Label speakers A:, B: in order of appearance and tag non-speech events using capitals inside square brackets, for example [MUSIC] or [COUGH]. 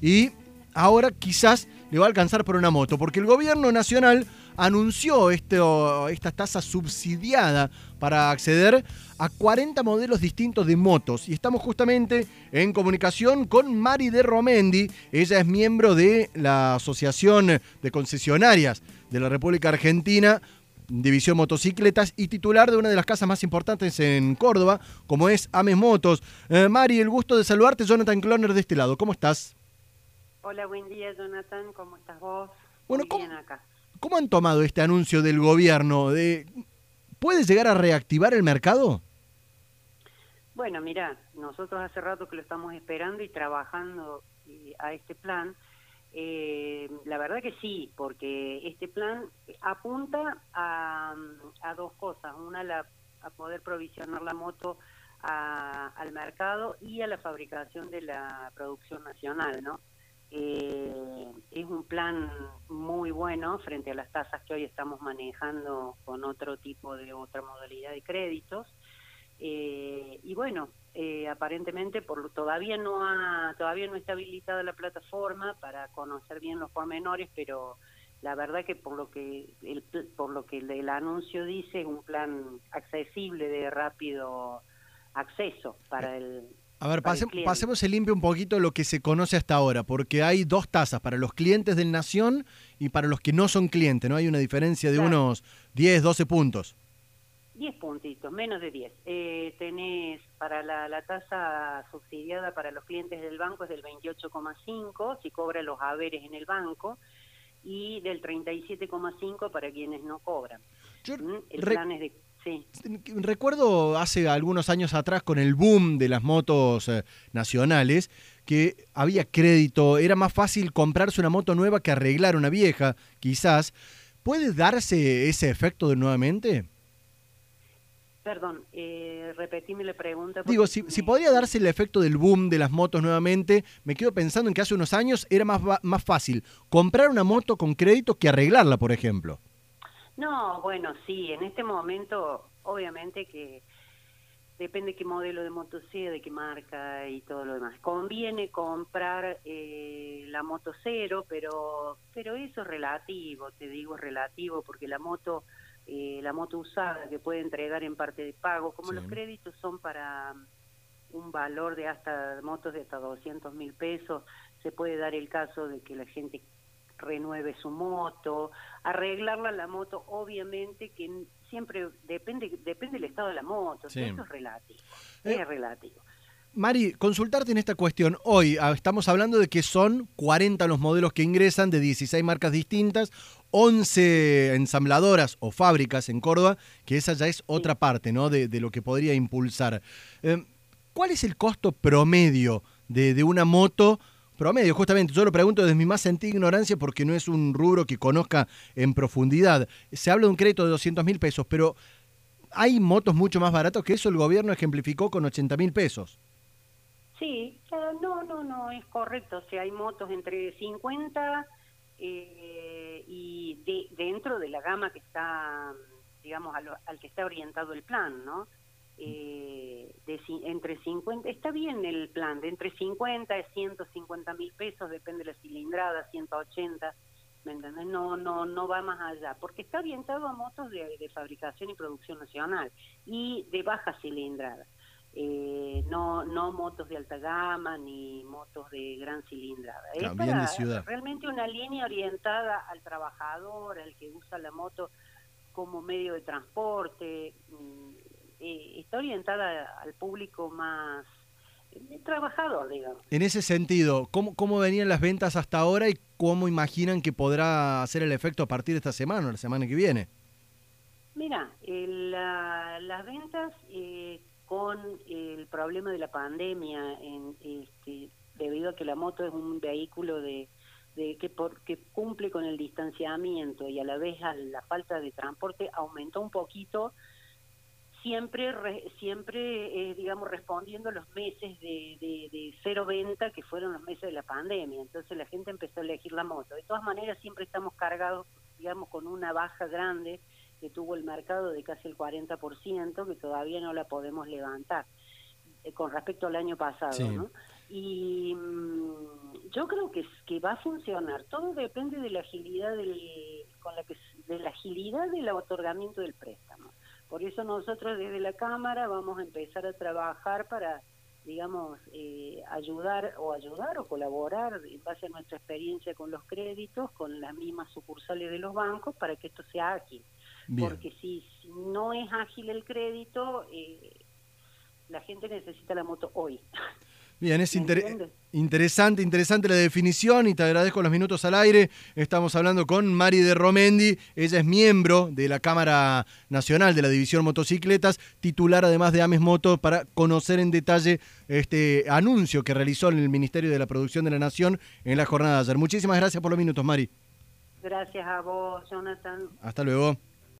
A: y ahora quizás le va a alcanzar por una moto, porque el gobierno nacional anunció esto, esta tasa subsidiada para acceder a 40 modelos distintos de motos. Y estamos justamente en comunicación con Mari de Romendi. Ella es miembro de la Asociación de Concesionarias de la República Argentina. División Motocicletas y titular de una de las casas más importantes en Córdoba, como es Ames Motos. Eh, Mari, el gusto de saludarte, Jonathan Cloner de este lado. ¿Cómo estás?
B: Hola, buen día, Jonathan. ¿Cómo estás vos?
A: Bueno, Muy bien acá. ¿Cómo han tomado este anuncio del gobierno? De, ¿Puede llegar a reactivar el mercado?
B: Bueno, mira, nosotros hace rato que lo estamos esperando y trabajando a este plan. Eh, la verdad que sí, porque este plan apunta a, dos cosas. Una, la, a poder provisionar la moto al mercado y a la fabricación de la producción nacional, ¿no? Eh, es un plan muy bueno frente a las tasas que hoy estamos manejando con otro tipo de otra modalidad de créditos. Eh, y bueno, eh, aparentemente por, todavía no ha todavía no está habilitada la plataforma para conocer bien los pormenores, pero la verdad que por lo que el, por lo que el anuncio dice es un plan accesible de rápido acceso para el
A: a ver, pasemos el limpio un poquito lo que se conoce hasta ahora, porque hay dos tasas para los clientes del Nación y para los que no son clientes, ¿no? Hay una diferencia de unos 10, 12 puntos.
B: 10 puntitos, menos de 10. Eh, tenés para la, tasa subsidiada para los clientes del banco es del 28,5 si cobra los haberes en el banco y del 37,5 para quienes no cobran.
A: ¿Mm? el plan es de Recuerdo hace algunos años atrás con el boom de las motos eh, nacionales que había crédito, era más fácil comprarse una moto nueva que arreglar una vieja, quizás. ¿Puede darse ese efecto de nuevamente?
B: Perdón, eh, repetime la pregunta.
A: Digo, si, si, podría darse el efecto del boom de las motos nuevamente, me quedo pensando en que hace unos años era más, más fácil comprar una moto con crédito que arreglarla, por ejemplo.
B: No, bueno, sí, en este momento obviamente que depende qué modelo de moto sea, de qué marca y todo lo demás. Conviene comprar eh, la moto cero, pero pero eso es relativo, te digo relativo, porque la moto eh, la moto usada que puede entregar en parte de pago, como los créditos son para un valor de hasta motos de hasta 200 mil pesos, se puede dar el caso de que la gente renueve su moto, arreglarla la moto, obviamente que siempre depende depende del estado de la moto, eso es relativo, es eh, relativo.
A: Mari, consultarte en esta cuestión. Hoy ah, estamos hablando de que son 40 los modelos que ingresan de 16 marcas distintas, 11 ensambladoras o fábricas en Córdoba, que esa ya es otra parte ¿no? de, lo que podría impulsar. Eh, ¿Cuál es el costo promedio de, de una moto promedio, justamente. Yo lo pregunto desde mi más sentida ignorancia porque no es un rubro que conozca en profundidad. Se habla de un crédito de 200 mil pesos, pero hay motos mucho más baratos que eso. El gobierno ejemplificó con 80 mil pesos.
B: Sí, no, no, no, es correcto. O sea, hay motos entre 50 eh, y dentro de la gama que está, digamos, al que está orientado el plan, ¿no? eh, de, entre 50, está bien el plan, de entre 50 y 150 mil pesos, depende de la cilindrada, 180, ¿me entiendes? No, no, no va más allá, porque está orientado a motos de, fabricación y producción nacional y de baja cilindrada. Eh, no no motos de alta gama ni motos de gran cilindrada.
A: Es
B: realmente una línea orientada al trabajador, al que usa la moto como medio de transporte, mm, eh, está orientada al público más eh, trabajador, digamos.
A: En ese sentido, ¿cómo, ¿cómo venían las ventas hasta ahora y cómo imaginan que podrá hacer el efecto a partir de esta semana o la semana que viene?
B: Mira, las ventas eh, con el problema de la pandemia, en, este, debido a que la moto es un vehículo de, de que, por, que cumple con el distanciamiento y a la vez la falta de transporte, aumentó un poquito siempre, siempre eh, digamos, respondiendo a los meses de, de, cero venta, que fueron los meses de la pandemia. Entonces la gente empezó a elegir la moto. De todas maneras, siempre estamos cargados, digamos, con una baja grande que tuvo el mercado de casi el 40%, que todavía no la podemos levantar eh, con respecto al año pasado, ¿no? Y, mm, yo creo que, que va a funcionar. Todo depende de la agilidad del, con la que, de la agilidad del otorgamiento del préstamo. Por eso nosotros desde la Cámara vamos a empezar a trabajar para, digamos, eh, ayudar o ayudar o colaborar en base a nuestra experiencia con los créditos, con las mismas sucursales de los bancos, para que esto sea ágil. Porque si, no es ágil el crédito, eh, la gente necesita la moto hoy. [LAUGHS]
A: Bien, es interesante, interesante la definición y te agradezco los minutos al aire. Estamos hablando con Mari de Romendi, ella es miembro de la Cámara Nacional de la División Motocicletas, titular además de Ames Moto, para conocer en detalle este anuncio que realizó el Ministerio de la Producción de la Nación en la jornada de ayer. Muchísimas gracias por los minutos, Mari.
B: Gracias a vos, Jonathan.
A: Hasta luego.